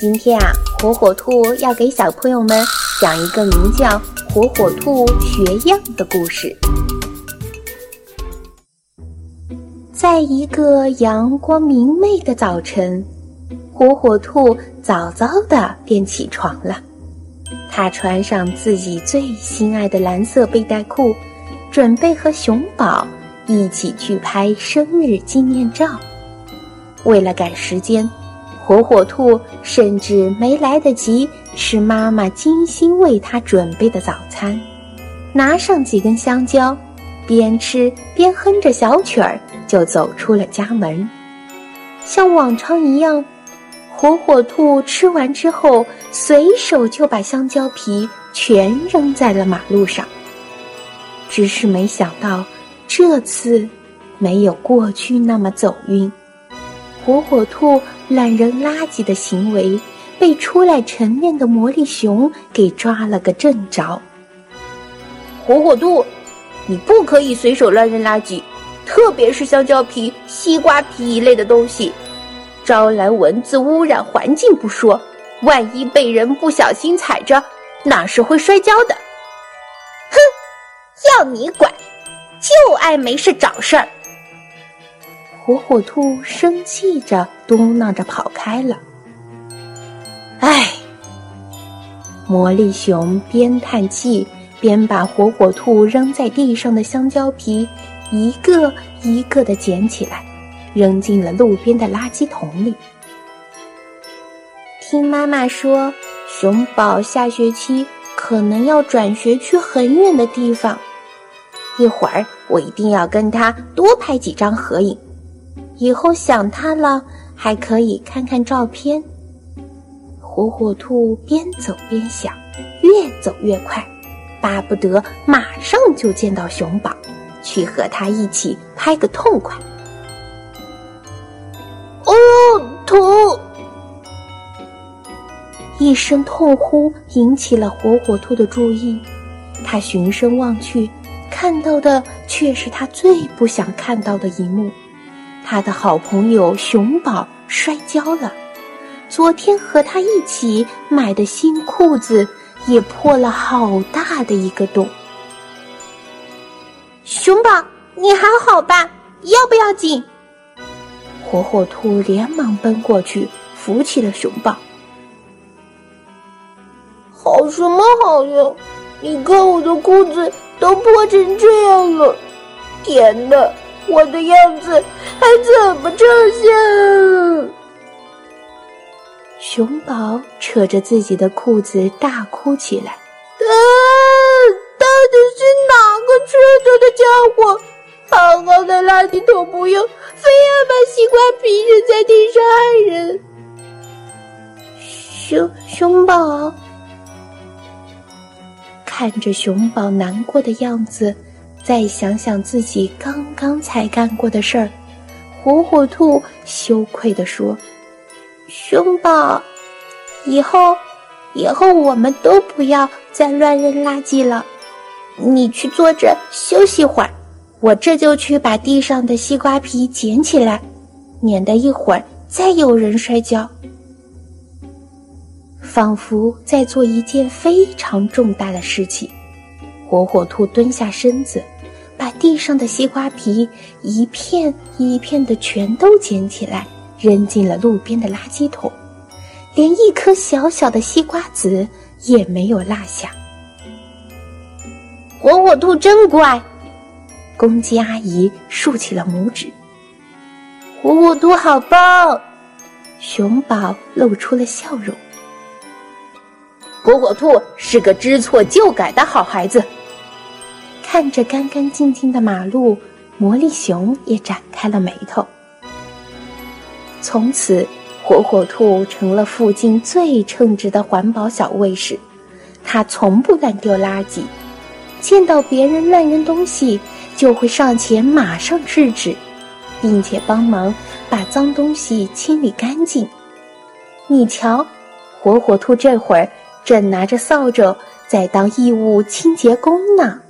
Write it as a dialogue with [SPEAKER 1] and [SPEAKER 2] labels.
[SPEAKER 1] 今天啊，火火兔要给小朋友们讲一个名叫《火火兔学样》的故事。在一个阳光明媚的早晨，火火兔早早的便起床了。他穿上自己最心爱的蓝色背带裤，准备和熊宝一起去拍生日纪念照。为了赶时间，火火兔甚至没来得及吃妈妈精心为它准备的早餐，拿上几根香蕉，边吃边哼着小曲儿就走出了家门。像往常一样，火火兔吃完之后，随手就把香蕉皮全扔在了马路上。只是没想到，这次没有过去那么走运。火火兔乱扔垃圾的行为被出来晨练的魔力熊给抓了个正着。
[SPEAKER 2] 火火兔，你不可以随手乱扔垃圾，特别是香蕉皮、西瓜皮一类的东西，招来蚊子，污染环境不说，万一被人不小心踩着，那是会摔跤的？
[SPEAKER 1] 哼，要你管，就爱没事找事儿。火火兔生气着，嘟囔着跑开了。
[SPEAKER 2] 唉，
[SPEAKER 1] 魔力熊边叹气边把火火兔扔在地上的香蕉皮一个一个的捡起来，扔进了路边的垃圾桶里。听妈妈说，熊宝下学期可能要转学去很远的地方，一会儿我一定要跟他多拍几张合影。以后想他了，还可以看看照片。火火兔边走边想，越走越快，巴不得马上就见到熊宝，去和他一起拍个痛快。
[SPEAKER 2] 哦，疼！
[SPEAKER 1] 一声痛呼引起了火火兔的注意，他循声望去，看到的却是他最不想看到的一幕。他的好朋友熊宝摔跤了，昨天和他一起买的新裤子也破了好大的一个洞。
[SPEAKER 2] 熊宝，你还好吧？要不要紧？
[SPEAKER 1] 火火兔连忙奔过去扶起了熊宝。
[SPEAKER 2] 好什么好呀？你看我的裤子都破成这样了！天哪！我的样子还怎么照相？
[SPEAKER 1] 熊宝扯着自己的裤子大哭起来。
[SPEAKER 2] 啊！到底是哪个缺德的家伙，好好的垃圾桶不用，非要把西瓜皮扔在地上害人？
[SPEAKER 1] 熊熊宝看着熊宝难过的样子。再想想自己刚刚才干过的事儿，火火兔羞愧地说：“熊宝，以后，以后我们都不要再乱扔垃圾了。你去坐着休息会儿，我这就去把地上的西瓜皮捡起来，免得一会儿再有人摔跤。”仿佛在做一件非常重大的事情，火火兔蹲下身子。地上的西瓜皮一片一片的全都捡起来，扔进了路边的垃圾桶，连一颗小小的西瓜籽也没有落下。
[SPEAKER 2] 火火兔真乖，
[SPEAKER 1] 公鸡阿姨竖起了拇指。
[SPEAKER 2] 火火兔好棒，
[SPEAKER 1] 熊宝露出了笑容。
[SPEAKER 2] 火火兔是个知错就改的好孩子。
[SPEAKER 1] 看着干干净净的马路，魔力熊也展开了眉头。从此，火火兔成了附近最称职的环保小卫士，他从不乱丢垃圾，见到别人乱扔东西就会上前马上制止，并且帮忙把脏东西清理干净。你瞧，火火兔这会儿正拿着扫帚在当义务清洁工呢。